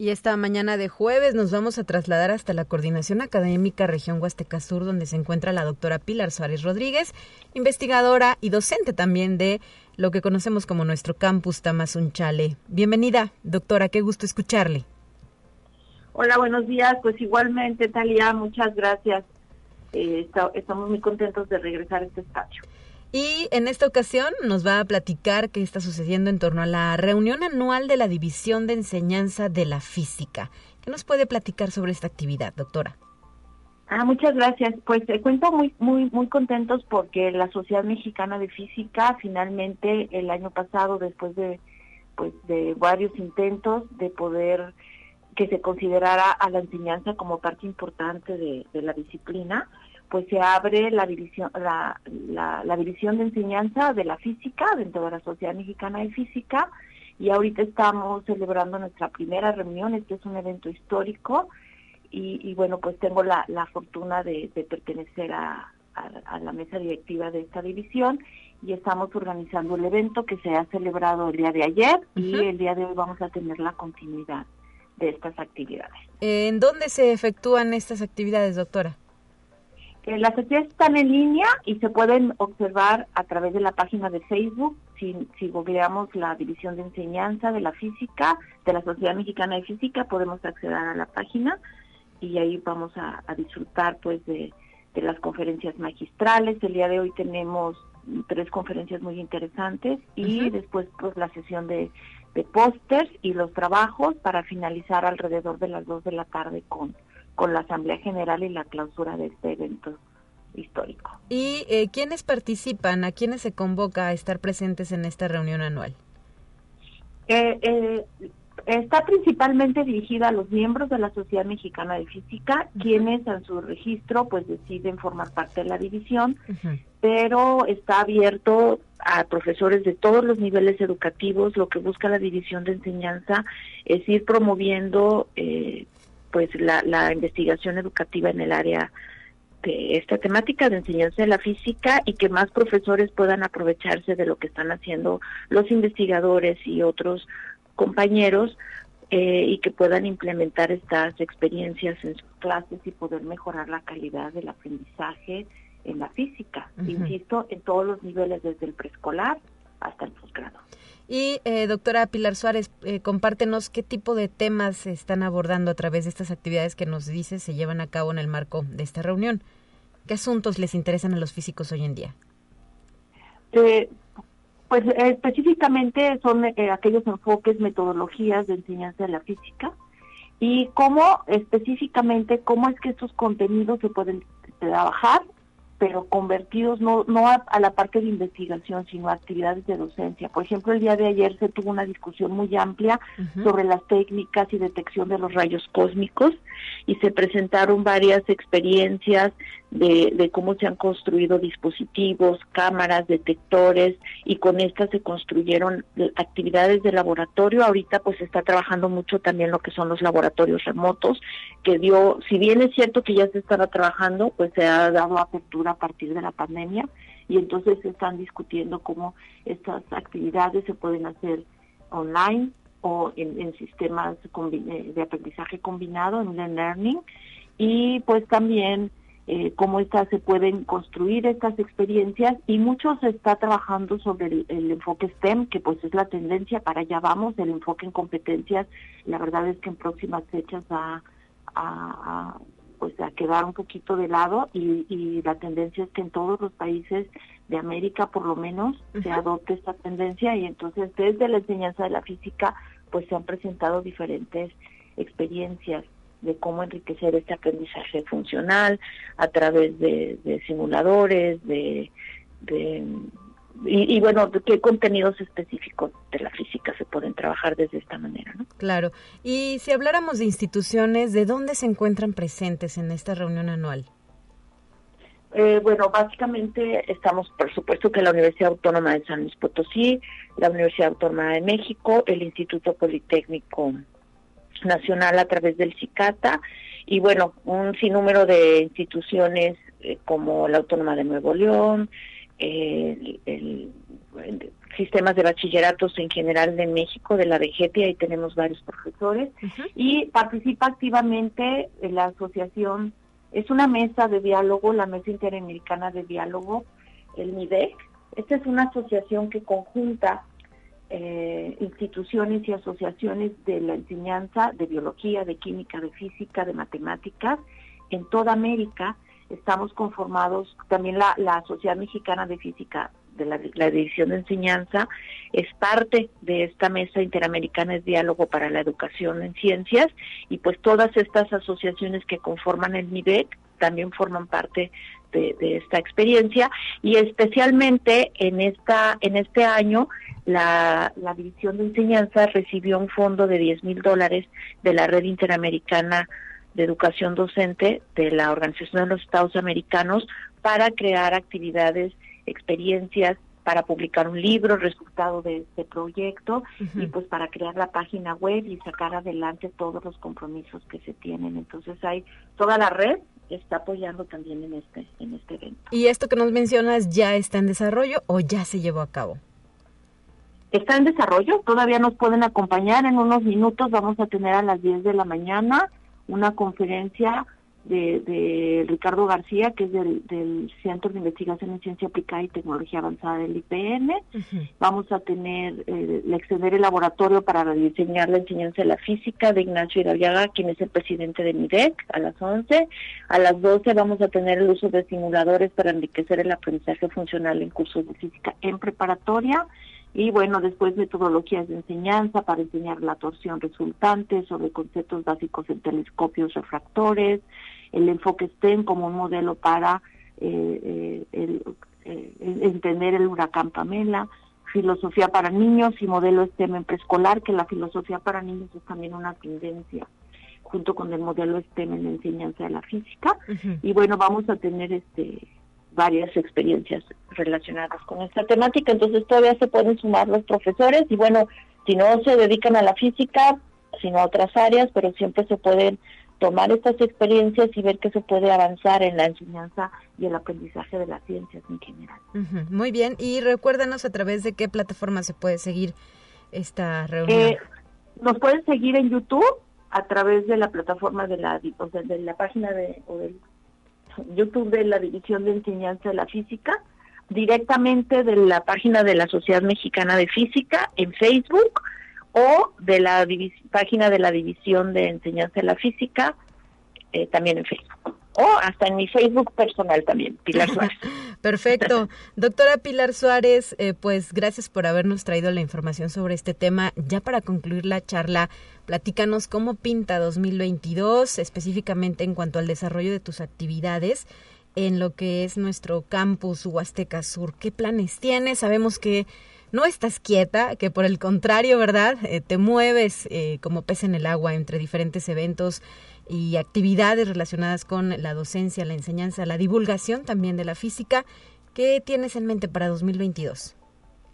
Y esta mañana de jueves nos vamos a trasladar hasta la Coordinación Académica Región Huasteca Sur, donde se encuentra la doctora Pilar Suárez Rodríguez, investigadora y docente también de lo que conocemos como nuestro campus Tamazunchale. Bienvenida, doctora, qué gusto escucharle. Hola, buenos días. Pues igualmente, Talia, muchas gracias. Eh, estamos muy contentos de regresar a este espacio. Y en esta ocasión nos va a platicar qué está sucediendo en torno a la reunión anual de la División de Enseñanza de la Física. ¿Qué nos puede platicar sobre esta actividad, doctora? Ah, muchas gracias. Pues te cuento muy, muy, muy contentos porque la Sociedad Mexicana de Física finalmente el año pasado, después de, pues, de varios intentos de poder que se considerara a la enseñanza como parte importante de, de la disciplina, pues se abre la división, la, la, división de enseñanza de la física dentro de la Sociedad Mexicana de Física y ahorita estamos celebrando nuestra primera reunión, este es un evento histórico y, bueno, pues tengo la, la fortuna de, pertenecer a, la mesa directiva de esta división y estamos organizando el evento que se ha celebrado el día de ayer y el día de hoy vamos a tener la continuidad de estas actividades. ¿En dónde se efectúan estas actividades, doctora? Eh, las actividades están en línea y se pueden observar a través de la página de Facebook. Si, si googleamos la División de Enseñanza de la Física, de la Sociedad Mexicana de Física, podemos acceder a la página y ahí vamos a, disfrutar pues de, las conferencias magistrales. El día de hoy tenemos tres conferencias muy interesantes y después pues la sesión de, de pósters y los trabajos para finalizar alrededor de las dos de la tarde con con la Asamblea General y la clausura de este evento histórico. ¿Y eh, quiénes participan? ¿A quiénes se convoca a estar presentes en esta reunión anual? Eh, eh, está principalmente dirigida a los miembros de la Sociedad Mexicana de Física, quienes en su registro pues deciden formar parte de la división, pero está abierto a profesores de todos los niveles educativos. Lo que busca la división de enseñanza es ir promoviendo eh, pues la, la investigación educativa en el área de esta temática de enseñanza de la física y que más profesores puedan aprovecharse de lo que están haciendo los investigadores y otros compañeros eh, y que puedan implementar estas experiencias en sus clases y poder mejorar la calidad del aprendizaje en la física, insisto, en todos los niveles, desde el preescolar hasta el posgrado. Y eh, doctora Pilar Suárez, eh, compártenos qué tipo de temas se están abordando a través de estas actividades que nos dice se llevan a cabo en el marco de esta reunión. ¿Qué asuntos les interesan a los físicos hoy en día? Eh, pues específicamente son aquellos enfoques, metodologías de enseñanza de la física y cómo específicamente, cómo es que estos contenidos se pueden trabajar pero convertidos no, no a, la parte de investigación, sino a actividades de docencia. Por ejemplo, el día de ayer se tuvo una discusión muy amplia sobre las técnicas y detección de los rayos cósmicos y se presentaron varias experiencias de, de cómo se han construido dispositivos, cámaras, detectores y con estas se construyeron actividades de laboratorio. Ahorita pues está trabajando mucho también lo que son los laboratorios remotos, que dio, si bien es cierto que ya se estaba trabajando, pues se ha dado apertura a partir de la pandemia y entonces se están discutiendo cómo estas actividades se pueden hacer online o en, sistemas de aprendizaje combinado, en learning, y pues también eh, cómo estas se pueden construir estas experiencias y mucho se está trabajando sobre el, enfoque STEM, que pues es la tendencia, para allá vamos, el enfoque en competencias, la verdad es que en próximas fechas va a, pues a quedar un poquito de lado y, y, la tendencia es que en todos los países de América por lo menos se adopte esta tendencia y entonces desde la enseñanza de la física pues se han presentado diferentes experiencias de cómo enriquecer este aprendizaje funcional a través de, simuladores, de, y, bueno, qué contenidos específicos de la física se pueden trabajar desde esta manera, ¿no? Claro. Y si habláramos de instituciones, ¿de dónde se encuentran presentes en esta reunión anual? Eh, bueno, básicamente estamos, por supuesto, que la Universidad Autónoma de San Luis Potosí, la Universidad Autónoma de México, el Instituto Politécnico Nacional a través del CICATA y bueno, un sinnúmero de instituciones eh, como la Autónoma de Nuevo León, el, sistemas de bachilleratos en general de México, de la DGT, ahí tenemos varios profesores, y participa activamente en la asociación, es una mesa de diálogo, la Mesa Interamericana de Diálogo, el MIDEC. Esta es una asociación que conjunta eh, instituciones y asociaciones de la enseñanza de biología, de química, de física, de matemáticas en toda América. Estamos conformados, también la, la Sociedad Mexicana de Física de la, la, División de Enseñanza es parte de esta mesa interamericana de diálogo para la educación en ciencias y pues todas estas asociaciones que conforman el MIDEC también forman parte de, de, esta experiencia y especialmente en esta en este año la, la división de enseñanza recibió un fondo de 10 mil dólares de la red interamericana de educación docente de la Organización de los Estados Americanos para crear actividades experiencias para publicar un libro, resultado de este proyecto uh -huh. y pues para crear la página web y sacar adelante todos los compromisos que se tienen. Entonces hay toda la red está apoyando también en este en este evento. ¿Y esto que nos mencionas ya está en desarrollo o ya se llevó a cabo? Está en desarrollo, todavía nos pueden acompañar en unos minutos, vamos a tener a las 10 de la mañana una conferencia de, de Ricardo García, que es del, del, Centro de Investigación en Ciencia Aplicada y Tecnología Avanzada del IPN. Uh -huh. Vamos a tener, eh, extender el laboratorio para rediseñar la enseñanza de la física de Ignacio Iraviaga, quien es el presidente de MIDEC, a las 11. A las 12 vamos a tener el uso de simuladores para enriquecer el aprendizaje funcional en cursos de física en preparatoria y bueno, después metodologías de enseñanza para enseñar la torsión resultante sobre conceptos básicos en telescopios refractores, el enfoque STEM como un modelo para eh, eh, el, eh, entender el huracán Pamela, filosofía para niños y modelo STEM en preescolar, que la filosofía para niños es también una tendencia junto con el modelo STEM en la enseñanza de la física. Uh -huh. Y bueno, vamos a tener este varias experiencias relacionadas con esta temática, entonces todavía se pueden sumar los profesores y bueno, si no se dedican a la física, sino a otras áreas, pero siempre se pueden tomar estas experiencias y ver que se puede avanzar en la enseñanza y el aprendizaje de las ciencias en general. Uh -huh. Muy bien, y recuérdanos a través de qué plataforma se puede seguir esta reunión. Eh, nos pueden seguir en YouTube a través de la plataforma de la, o sea, de la página de, o del YouTube de la División de Enseñanza de la Física, directamente de la página de la Sociedad Mexicana de Física en Facebook o de la página de la División de Enseñanza de la Física eh, también en Facebook. O hasta en mi Facebook personal también, Pilar Suárez. Perfecto. Doctora Pilar Suárez, eh, pues gracias por habernos traído la información sobre este tema. Ya para concluir la charla, platícanos cómo pinta 2022, específicamente en cuanto al desarrollo de tus actividades en lo que es nuestro campus Huasteca Sur. ¿Qué planes tienes? Sabemos que no estás quieta, que por el contrario, ¿verdad? Eh, te mueves eh, como pez en el agua entre diferentes eventos y actividades relacionadas con la docencia, la enseñanza, la divulgación también de la física. ¿Qué tienes en mente para 2022?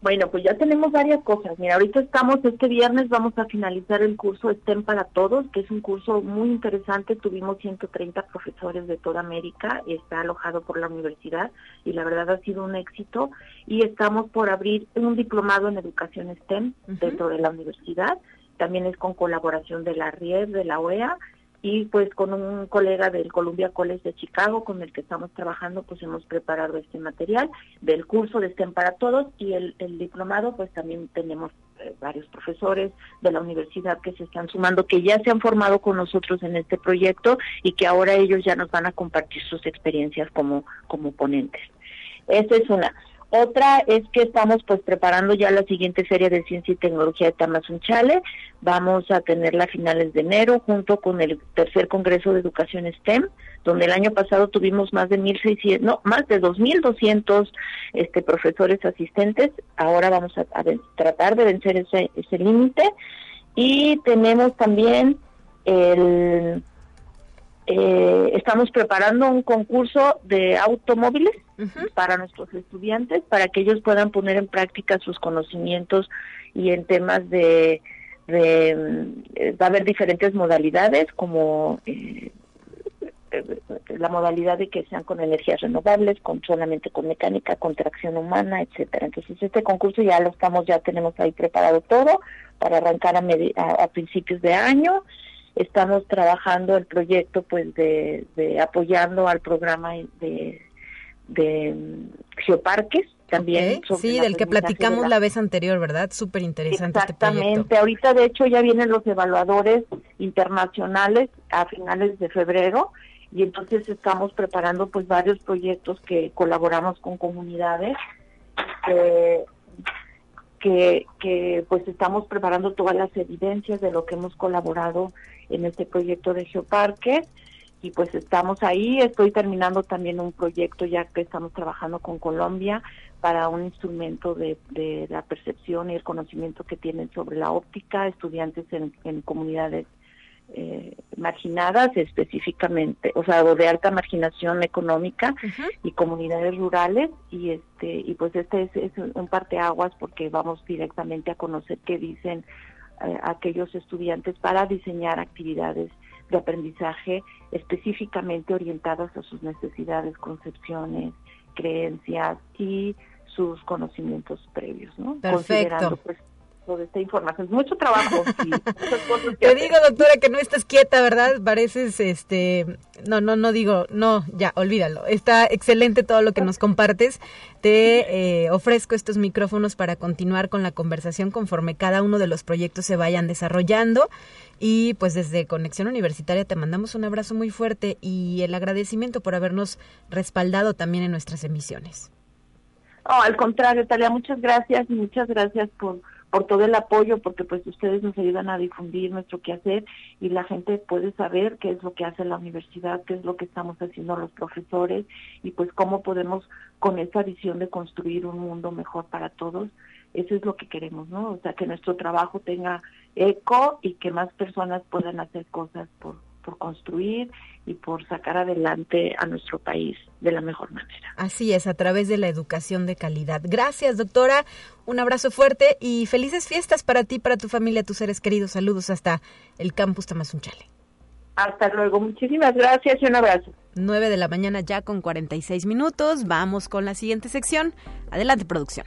Bueno, pues ya tenemos varias cosas. Mira, ahorita estamos, este viernes vamos a finalizar el curso STEM para Todos, que es un curso muy interesante. Tuvimos 130 profesores de toda América, está alojado por la universidad y la verdad ha sido un éxito. Y estamos por abrir un diplomado en educación STEM uh -huh. dentro de la universidad. También es con colaboración de la RIED, de la OEA y pues con un colega del Columbia College de Chicago con el que estamos trabajando pues hemos preparado este material del curso de STEM para todos y el, diplomado pues también tenemos eh, varios profesores de la universidad que se están sumando que ya se han formado con nosotros en este proyecto y que ahora ellos ya nos van a compartir sus experiencias como como ponentes. Esa es una. Otra es que estamos pues preparando ya la siguiente feria de ciencia y tecnología de Tamazunchale. Vamos a tenerla a finales de enero junto con el tercer congreso de educación STEM, donde el año pasado tuvimos más de 1600, no, más de 2200 este profesores asistentes. Ahora vamos a, tratar de vencer ese límite y tenemos también el eh, estamos preparando un concurso de automóviles uh -huh. para nuestros estudiantes, para que ellos puedan poner en práctica sus conocimientos y en temas de, de eh, va a haber diferentes modalidades como eh, la modalidad de que sean con energías renovables, con solamente con mecánica, con tracción humana, etcétera. Entonces este concurso ya lo estamos, ya tenemos ahí preparado todo para arrancar a, a, principios de año. Estamos trabajando el proyecto pues de, de apoyando al programa de, de mm, geoparques también. Sí, del que platicamos la, vez anterior, ¿verdad? Súper interesante. Este Exactamente. Ahorita, de hecho, ya vienen los evaluadores internacionales a finales de febrero y entonces estamos preparando pues varios proyectos que colaboramos con comunidades que, que pues estamos preparando todas las evidencias de lo que hemos colaborado en este proyecto de Geoparque y pues estamos ahí. Estoy terminando también un proyecto ya que estamos trabajando con Colombia para un instrumento de, la percepción y el conocimiento que tienen sobre la óptica, estudiantes en comunidades eh, marginadas específicamente, o sea, de alta marginación económica y comunidades rurales y este y pues este es, es un parteaguas porque vamos directamente a conocer qué dicen eh, aquellos estudiantes para diseñar actividades de aprendizaje específicamente orientadas a sus necesidades, concepciones, creencias y sus conocimientos previos, ¿no? Perfecto. pues de esta información. Mucho trabajo. Te digo, doctora, que no estás quieta, ¿verdad? Pareces, este, no, no, no digo, no, ya, olvídalo. Está excelente todo lo que nos compartes. Te eh, ofrezco estos micrófonos para continuar con la conversación conforme cada uno de los proyectos se vayan desarrollando. Y pues desde Conexión Universitaria te mandamos un abrazo muy fuerte y el agradecimiento por habernos respaldado también en nuestras emisiones. No, al contrario, Talia, muchas gracias y muchas gracias por por todo el apoyo, porque pues ustedes nos ayudan a difundir nuestro quehacer y la gente puede saber qué es lo que hace la universidad, qué es lo que estamos haciendo los profesores y pues cómo podemos con esa visión de construir un mundo mejor para todos. Eso es lo que queremos, ¿no? O sea, que nuestro trabajo tenga eco y que más personas puedan hacer cosas por, por construir y por sacar adelante a nuestro país de la mejor manera. Así es, a través de la educación de calidad. Gracias, doctora. Un abrazo fuerte y felices fiestas para ti, para tu familia, tus seres queridos. Saludos hasta el campus Tamazunchale. Hasta luego, muchísimas gracias y un abrazo. 9 de la mañana ya con 46 minutos. Vamos con la siguiente sección. Adelante, producción.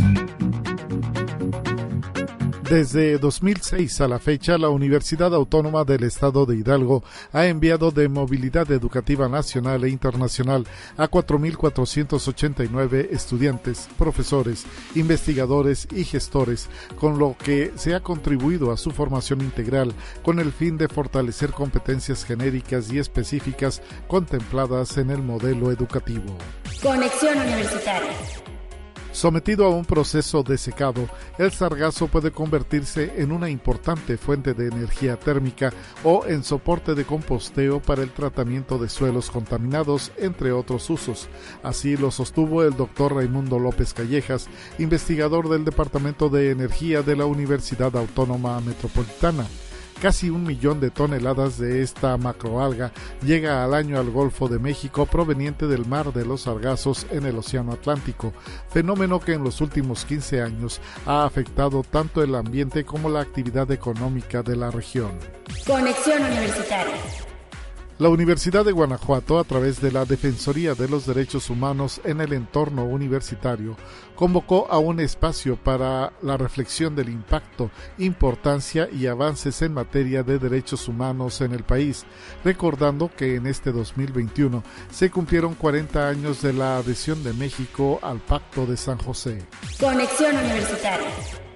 Desde 2006 a la fecha, la Universidad Autónoma del Estado de Hidalgo ha enviado de movilidad educativa nacional e internacional a 4.489 estudiantes, profesores, investigadores y gestores, con lo que se ha contribuido a su formación integral con el fin de fortalecer competencias genéricas y específicas contempladas en el modelo educativo. Conexión Universitaria. Sometido a un proceso de secado, el sargazo puede convertirse en una importante fuente de energía térmica o en soporte de composteo para el tratamiento de suelos contaminados, entre otros usos. Así lo sostuvo el doctor Raimundo López Callejas, investigador del Departamento de Energía de la Universidad Autónoma Metropolitana. Casi un millón de toneladas de esta macroalga llega al año al Golfo de México proveniente del mar de los sargazos en el Océano Atlántico, fenómeno que en los últimos 15 años ha afectado tanto el ambiente como la actividad económica de la región. Conexión Universitaria. La Universidad de Guanajuato, a través de la Defensoría de los Derechos Humanos en el entorno universitario, convocó a un espacio para la reflexión del impacto, importancia y avances en materia de derechos humanos en el país, recordando que en este 2021 se cumplieron 40 años de la adhesión de México al Pacto de San José. Conexión Universitaria.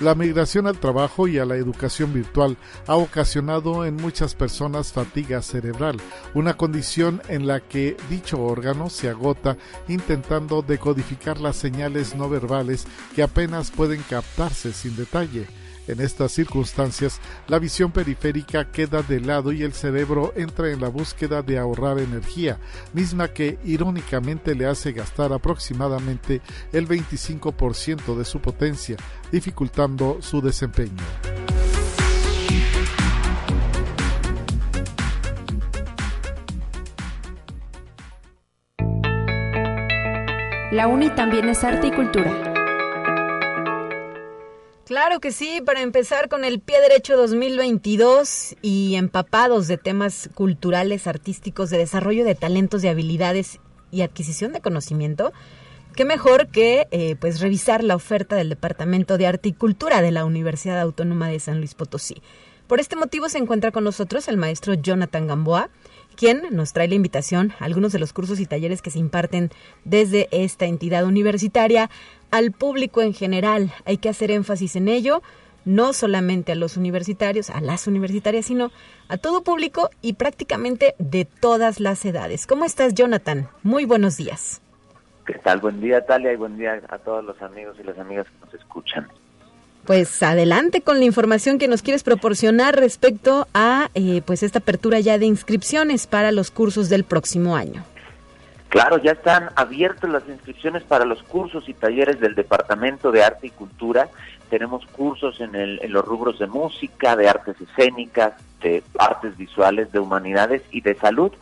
La migración al trabajo y a la educación virtual ha ocasionado en muchas personas fatiga cerebral, una condición en la que dicho órgano se agota intentando decodificar las señales no verbales que apenas pueden captarse sin detalle. En estas circunstancias, la visión periférica queda de lado y el cerebro entra en la búsqueda de ahorrar energía, misma que irónicamente le hace gastar aproximadamente el 25% de su potencia, dificultando su desempeño. La UNI también es arte y cultura. Claro que sí, para empezar con el pie derecho 2022 y empapados de temas culturales, artísticos, de desarrollo de talentos y habilidades y adquisición de conocimiento, qué mejor que eh, pues revisar la oferta del Departamento de Arte y Cultura de la Universidad Autónoma de San Luis Potosí. Por este motivo se encuentra con nosotros el maestro Jonathan Gamboa, quien nos trae la invitación a algunos de los cursos y talleres que se imparten desde esta entidad universitaria al público en general. Hay que hacer énfasis en ello, no solamente a los universitarios, a las universitarias, sino a todo público y prácticamente de todas las edades. ¿Cómo estás, Jonathan? Muy buenos días. ¿Qué tal? Buen día, Talia, y buen día a todos los amigos y las amigas que nos escuchan. Pues adelante con la información que nos quieres proporcionar respecto a eh, pues esta apertura ya de inscripciones para los cursos del próximo año. Claro, ya están abiertas las inscripciones para los cursos y talleres del Departamento de Arte y Cultura. Tenemos cursos en, el, en los rubros de música, de artes escénicas, de artes visuales, de humanidades y de salud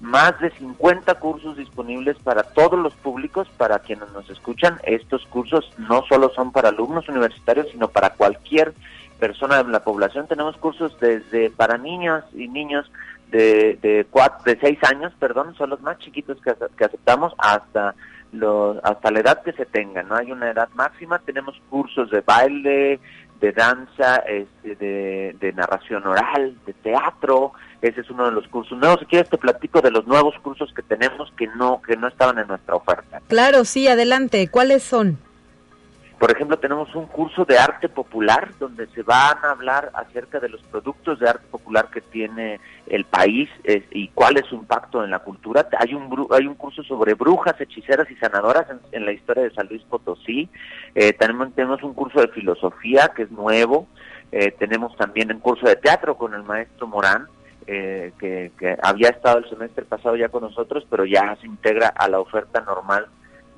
más de 50 cursos disponibles para todos los públicos, para quienes nos escuchan. Estos cursos no solo son para alumnos universitarios, sino para cualquier persona de la población. Tenemos cursos desde para niños y niños de de, cuatro, de seis años, perdón, son los más chiquitos que, que aceptamos hasta los, hasta la edad que se tenga. No hay una edad máxima. Tenemos cursos de baile, de danza, este, de, de narración oral, de teatro, ese es uno de los cursos nuevos. Si quieres te platico de los nuevos cursos que tenemos que no que no estaban en nuestra oferta. Claro, sí, adelante. ¿Cuáles son? Por ejemplo, tenemos un curso de arte popular donde se van a hablar acerca de los productos de arte popular que tiene el país y cuál es su impacto en la cultura. Hay un hay un curso sobre brujas, hechiceras y sanadoras en, la historia de San Luis Potosí. Eh, tenemos, un curso de filosofía que es nuevo. Eh, tenemos también un curso de teatro con el maestro Morán eh, que, había estado el semestre pasado ya con nosotros, pero ya se integra a la oferta normal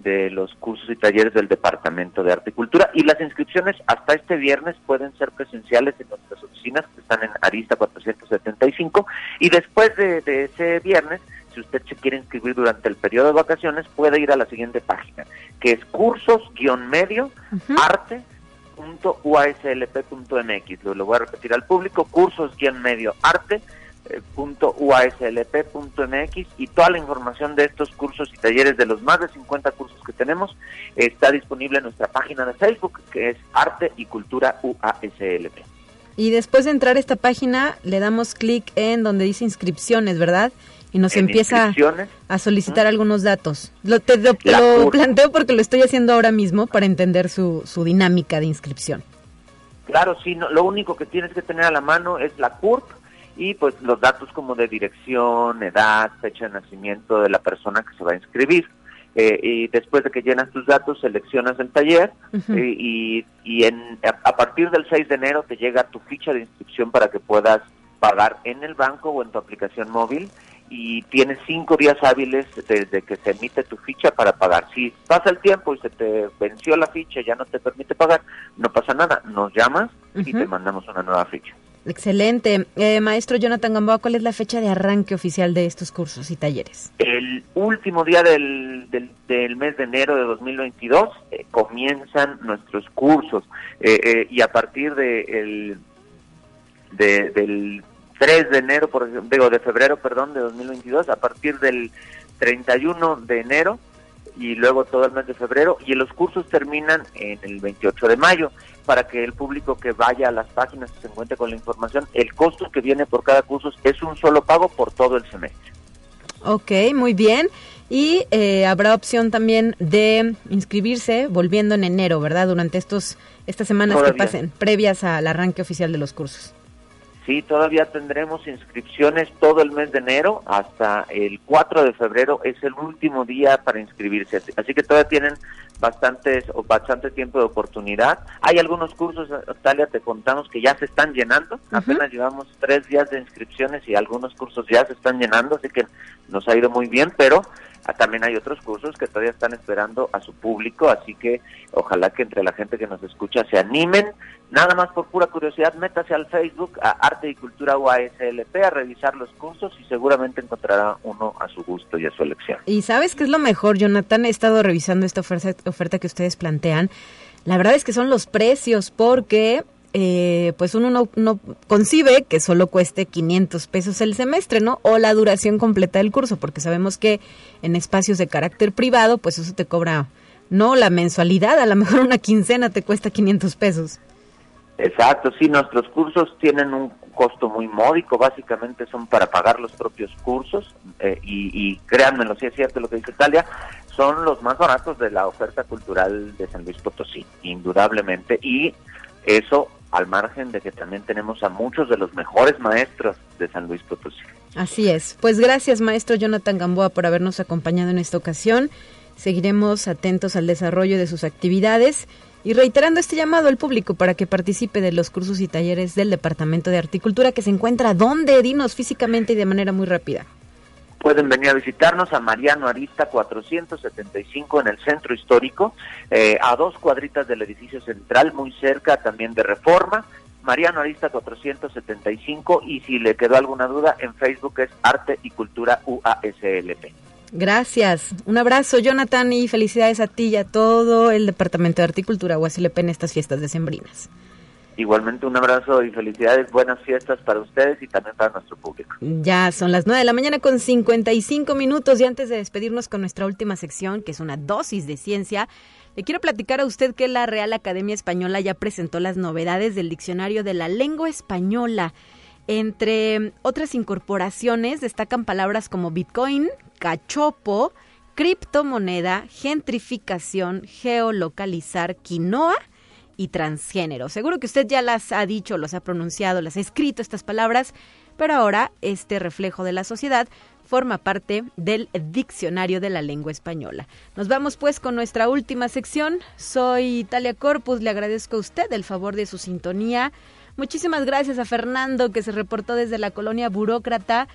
de los cursos y talleres del Departamento de Arte y Cultura. Y las inscripciones hasta este viernes pueden ser presenciales en nuestras oficinas que están en Arista 475. Y después de, ese viernes, si usted se quiere inscribir durante el periodo de vacaciones, puede ir a la siguiente página, que es cursos-medio arte Lo, lo voy a repetir al público, cursos-medio arte uaslp.mx y toda la información de estos cursos y talleres de los más de 50 cursos que tenemos está disponible en nuestra página de Facebook que es Arte y Cultura UASLP. Y después de entrar a esta página le damos clic en donde dice inscripciones, ¿verdad? Y nos empieza a solicitar algunos datos. Lo, te, lo, planteo porque lo estoy haciendo ahora mismo para entender su, su dinámica de inscripción. Claro, sí, no, lo único que tienes que tener a la mano es la CURP, y pues los datos como de dirección, edad, fecha de nacimiento de la persona que se va a inscribir. Eh, y después de que llenas tus datos, seleccionas el taller eh, y, y en, a, partir del 6 de enero te llega tu ficha de inscripción para que puedas pagar en el banco o en tu aplicación móvil y tienes cinco días hábiles desde que se emite tu ficha para pagar. Si pasa el tiempo y se te venció la ficha y ya no te permite pagar, no pasa nada, nos llamas y te mandamos una nueva ficha. Excelente. Eh, maestro Jonathan Gamboa, ¿cuál es la fecha de arranque oficial de estos cursos y talleres? El último día del, del, mes de enero de 2022 eh, comienzan nuestros cursos eh, y a partir de el, del 3 de enero, por digo, de febrero, perdón, de 2022, a partir del 31 de enero y luego todo el mes de febrero y los cursos terminan en el 28 de mayo para que el público que vaya a las páginas se encuentre con la información. El costo que viene por cada curso es un solo pago por todo el semestre. Ok, muy bien. Y eh, habrá opción también de inscribirse volviendo en enero, ¿verdad? Durante estos estas semanas que pasen, previas al arranque oficial de los cursos. Sí, todavía tendremos inscripciones todo el mes de enero hasta el 4 de febrero es el último día para inscribirse. Así que todavía tienen bastantes o bastante tiempo de oportunidad. Hay algunos cursos, Talia, te contamos que ya se están llenando. Apenas llevamos tres días de inscripciones y algunos cursos ya se están llenando, así que nos ha ido muy bien, pero también hay otros cursos que todavía están esperando a su público, así que ojalá que entre la gente que nos escucha se animen. Nada más por pura curiosidad, métase al Facebook a Arte y Cultura UASLP a revisar los cursos y seguramente encontrará uno a su gusto y a su elección. Y sabes qué es lo mejor, Jonathan, he estado revisando esta oferta, oferta que ustedes plantean la verdad es que son los precios porque eh, pues uno no, concibe que solo cueste 500 pesos el semestre, ¿no? O la duración completa del curso, porque sabemos que en espacios de carácter privado, pues eso te cobra, no la mensualidad, a lo mejor una quincena te cuesta 500 pesos. Exacto, sí, nuestros cursos tienen un costo muy módico, básicamente son para pagar los propios cursos eh, y, y créanmelo, si es cierto lo que dice Italia, son los más baratos de la oferta cultural de San Luis Potosí, indudablemente, y eso al margen de que también tenemos a muchos de los mejores maestros de San Luis Potosí. Así es. Pues gracias, maestro Jonathan Gamboa, por habernos acompañado en esta ocasión. Seguiremos atentos al desarrollo de sus actividades y reiterando este llamado al público para que participe de los cursos y talleres del Departamento de Articultura que se encuentra ¿dónde? Dinos físicamente y de manera muy rápida pueden venir a visitarnos a Mariano Arista 475 en el centro histórico, eh, a dos cuadritas del edificio central, muy cerca también de Reforma. Mariano Arista 475 y si le quedó alguna duda en Facebook es Arte y Cultura UASLP. Gracias. Un abrazo, Jonathan, y felicidades a ti y a todo el Departamento de Articultura UASLP en estas fiestas decembrinas. Igualmente un abrazo y felicidades, buenas fiestas para ustedes y también para nuestro público. Ya son las 9 de la mañana con 55 minutos y antes de despedirnos con nuestra última sección, que es una dosis de ciencia, le quiero platicar a usted que la Real Academia Española ya presentó las novedades del diccionario de la lengua española. Entre otras incorporaciones destacan palabras como Bitcoin, cachopo, criptomoneda, gentrificación, geolocalizar, quinoa y transgénero. Seguro que usted ya las ha dicho, los ha pronunciado, las ha escrito estas palabras, pero ahora este reflejo de la sociedad forma parte del diccionario de la lengua española. Nos vamos pues con nuestra última sección. Soy Italia Corpus, le agradezco a usted el favor de su sintonía. Muchísimas gracias a Fernando que se reportó desde la colonia burócrata.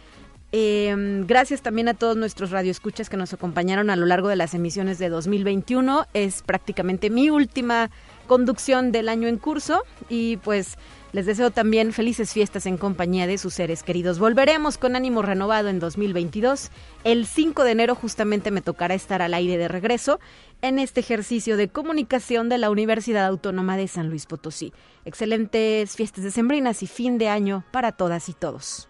Em, gracias también a todos nuestros radioescuchas que nos acompañaron a lo largo de las emisiones de 2021. Es prácticamente mi última conducción del año en curso y pues les deseo también felices fiestas en compañía de sus seres queridos. Volveremos con ánimo renovado en 2022. El 5 de enero justamente me tocará estar al aire de regreso en este ejercicio de comunicación de la Universidad Autónoma de San Luis Potosí. Excelentes fiestas decembrinas y fin de año para todas y todos.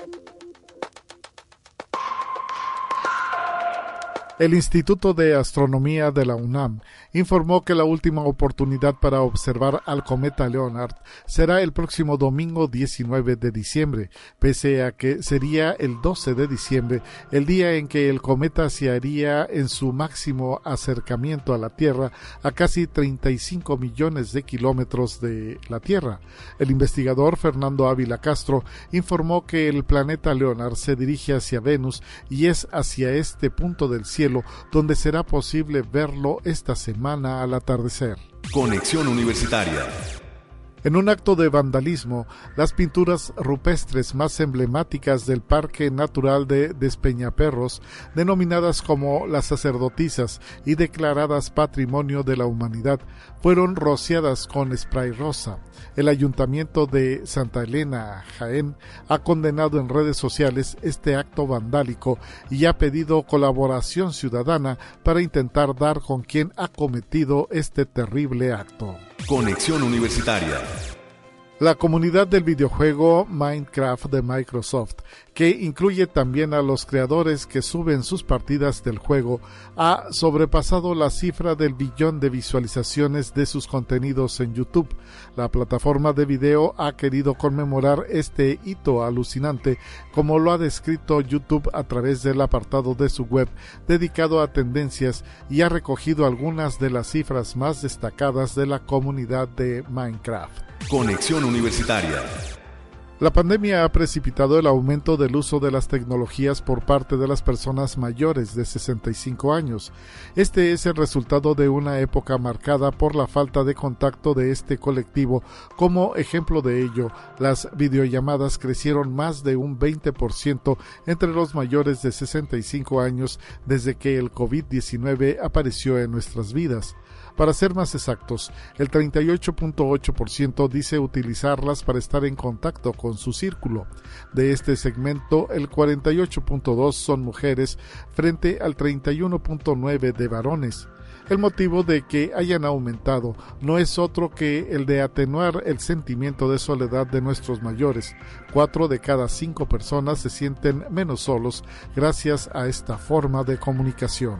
El Instituto de Astronomía de la UNAM informó que la última oportunidad para observar al cometa Leonard será el próximo domingo 19 de diciembre, pese a que sería el 12 de diciembre el día en que el cometa se haría en su máximo acercamiento a la Tierra a casi 35 millones de kilómetros de la Tierra. El investigador Fernando Ávila Castro informó que el planeta Leonard se dirige hacia Venus y es hacia este punto del cielo donde será posible verlo esta semana al atardecer. Conexión Universitaria en un acto de vandalismo, las pinturas rupestres más emblemáticas del Parque Natural de Despeñaperros, denominadas como las sacerdotisas y declaradas Patrimonio de la Humanidad, fueron rociadas con spray rosa. El Ayuntamiento de Santa Elena, Jaén, ha condenado en redes sociales este acto vandálico y ha pedido colaboración ciudadana para intentar dar con quien ha cometido este terrible acto. Conexión Universitaria la comunidad del videojuego Minecraft de Microsoft, que incluye también a los creadores que suben sus partidas del juego, ha sobrepasado la cifra del billón de visualizaciones de sus contenidos en YouTube. La plataforma de video ha querido conmemorar este hito alucinante, como lo ha descrito YouTube a través del apartado de su web dedicado a tendencias y ha recogido algunas de las cifras más destacadas de la comunidad de Minecraft. Conexión Universitaria La pandemia ha precipitado el aumento del uso de las tecnologías por parte de las personas mayores de 65 años. Este es el resultado de una época marcada por la falta de contacto de este colectivo. Como ejemplo de ello, las videollamadas crecieron más de un 20% entre los mayores de 65 años desde que el COVID-19 apareció en nuestras vidas. Para ser más exactos, el 38.8% dice utilizarlas para estar en contacto con su círculo. De este segmento, el 48.2 son mujeres frente al 31.9 de varones. El motivo de que hayan aumentado no es otro que el de atenuar el sentimiento de soledad de nuestros mayores. Cuatro de cada cinco personas se sienten menos solos gracias a esta forma de comunicación.